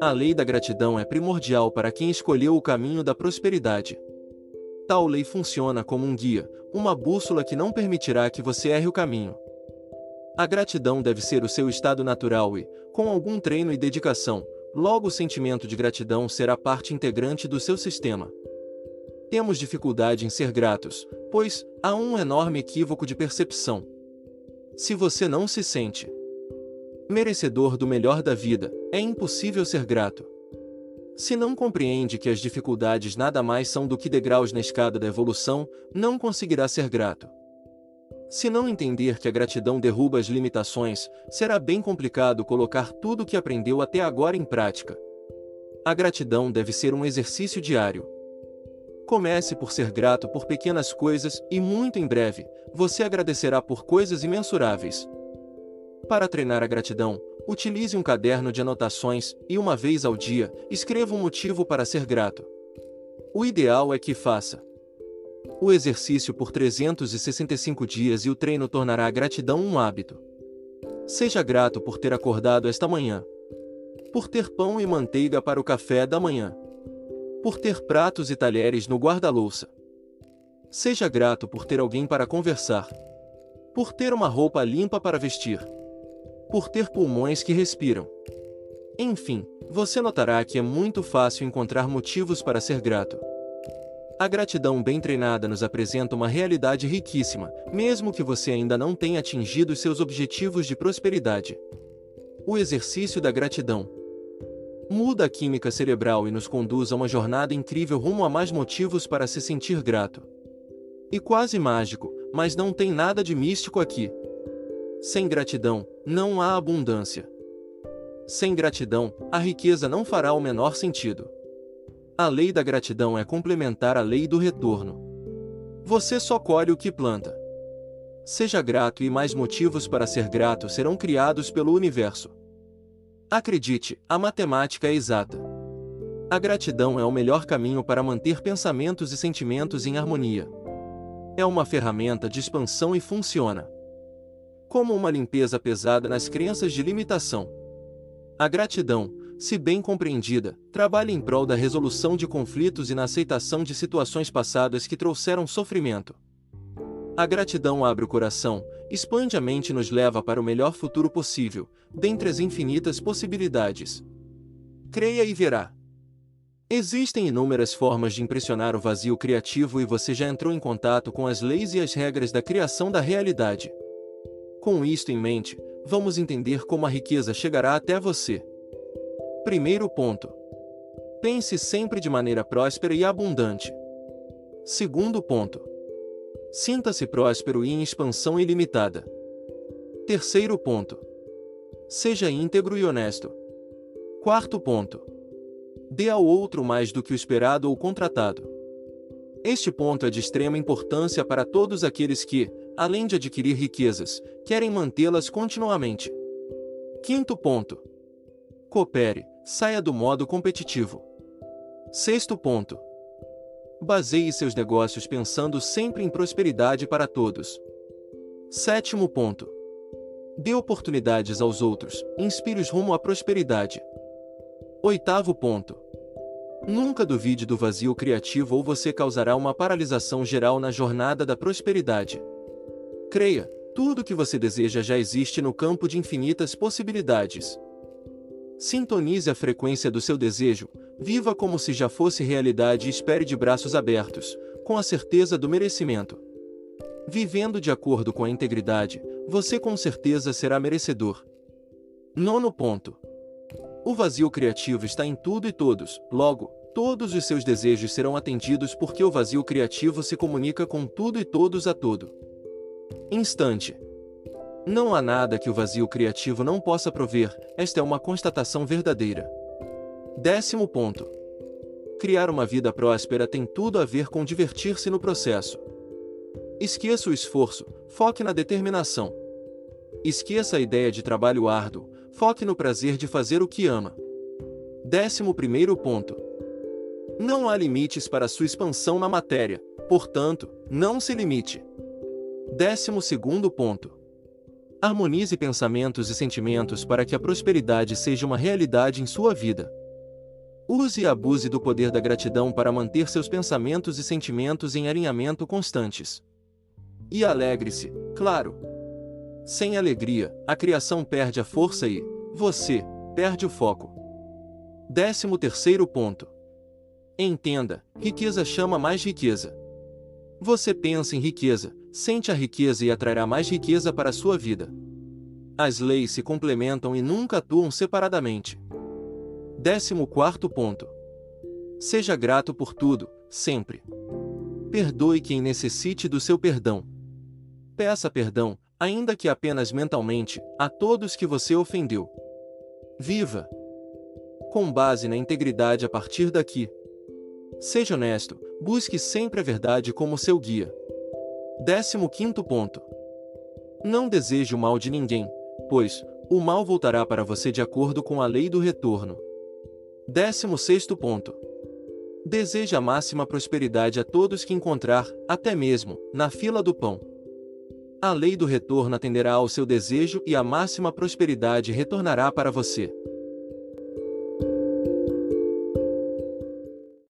A lei da gratidão é primordial para quem escolheu o caminho da prosperidade. Tal lei funciona como um guia, uma bússola que não permitirá que você erre o caminho. A gratidão deve ser o seu estado natural e, com algum treino e dedicação, logo o sentimento de gratidão será parte integrante do seu sistema. Temos dificuldade em ser gratos, pois há um enorme equívoco de percepção. Se você não se sente merecedor do melhor da vida, é impossível ser grato. Se não compreende que as dificuldades nada mais são do que degraus na escada da evolução, não conseguirá ser grato. Se não entender que a gratidão derruba as limitações, será bem complicado colocar tudo o que aprendeu até agora em prática. A gratidão deve ser um exercício diário. Comece por ser grato por pequenas coisas e muito em breve, você agradecerá por coisas imensuráveis. Para treinar a gratidão, utilize um caderno de anotações e uma vez ao dia, escreva um motivo para ser grato. O ideal é que faça o exercício por 365 dias e o treino tornará a gratidão um hábito. Seja grato por ter acordado esta manhã. Por ter pão e manteiga para o café da manhã por ter pratos e talheres no guarda-louça. Seja grato por ter alguém para conversar. Por ter uma roupa limpa para vestir. Por ter pulmões que respiram. Enfim, você notará que é muito fácil encontrar motivos para ser grato. A gratidão bem treinada nos apresenta uma realidade riquíssima, mesmo que você ainda não tenha atingido seus objetivos de prosperidade. O exercício da gratidão muda a química cerebral e nos conduz a uma jornada incrível rumo a mais motivos para se sentir grato. E quase mágico, mas não tem nada de místico aqui. Sem gratidão, não há abundância. Sem gratidão, a riqueza não fará o menor sentido. A lei da gratidão é complementar à lei do retorno. Você só colhe o que planta. Seja grato e mais motivos para ser grato serão criados pelo universo. Acredite, a matemática é exata. A gratidão é o melhor caminho para manter pensamentos e sentimentos em harmonia. É uma ferramenta de expansão e funciona como uma limpeza pesada nas crenças de limitação. A gratidão, se bem compreendida, trabalha em prol da resolução de conflitos e na aceitação de situações passadas que trouxeram sofrimento. A gratidão abre o coração, expande a mente e nos leva para o melhor futuro possível, dentre as infinitas possibilidades. Creia e verá. Existem inúmeras formas de impressionar o vazio criativo e você já entrou em contato com as leis e as regras da criação da realidade. Com isto em mente, vamos entender como a riqueza chegará até você. Primeiro ponto. Pense sempre de maneira próspera e abundante. Segundo ponto. Sinta-se próspero e em expansão ilimitada. Terceiro ponto. Seja íntegro e honesto. Quarto ponto. Dê ao outro mais do que o esperado ou contratado. Este ponto é de extrema importância para todos aqueles que, além de adquirir riquezas, querem mantê-las continuamente. Quinto ponto. Coopere, saia do modo competitivo. Sexto ponto. Baseie seus negócios pensando sempre em prosperidade para todos. Sétimo ponto. Dê oportunidades aos outros, inspire-os rumo à prosperidade. Oitavo ponto. Nunca duvide do vazio criativo ou você causará uma paralisação geral na jornada da prosperidade. Creia, tudo o que você deseja já existe no campo de infinitas possibilidades. Sintonize a frequência do seu desejo, viva como se já fosse realidade e espere de braços abertos, com a certeza do merecimento. Vivendo de acordo com a integridade, você com certeza será merecedor. Nono ponto. O vazio criativo está em tudo e todos, logo, todos os seus desejos serão atendidos porque o vazio criativo se comunica com tudo e todos a todo instante. Não há nada que o vazio criativo não possa prover, esta é uma constatação verdadeira. Décimo ponto. Criar uma vida próspera tem tudo a ver com divertir-se no processo. Esqueça o esforço, foque na determinação. Esqueça a ideia de trabalho árduo, foque no prazer de fazer o que ama. Décimo primeiro ponto. Não há limites para sua expansão na matéria, portanto, não se limite. Décimo segundo ponto. Harmonize pensamentos e sentimentos para que a prosperidade seja uma realidade em sua vida. Use e abuse do poder da gratidão para manter seus pensamentos e sentimentos em alinhamento constantes. E alegre-se, claro. Sem alegria, a criação perde a força e você perde o foco. Décimo terceiro ponto. Entenda, riqueza chama mais riqueza. Você pensa em riqueza, sente a riqueza e atrairá mais riqueza para a sua vida. As leis se complementam e nunca atuam separadamente. Décimo quarto ponto. Seja grato por tudo, sempre. Perdoe quem necessite do seu perdão. Peça perdão, ainda que apenas mentalmente, a todos que você ofendeu. Viva! Com base na integridade a partir daqui. Seja honesto, busque sempre a verdade como seu guia. 15 ponto. Não deseje o mal de ninguém, pois o mal voltará para você de acordo com a lei do retorno. 16 ponto. Deseje a máxima prosperidade a todos que encontrar, até mesmo na fila do pão. A lei do retorno atenderá ao seu desejo e a máxima prosperidade retornará para você.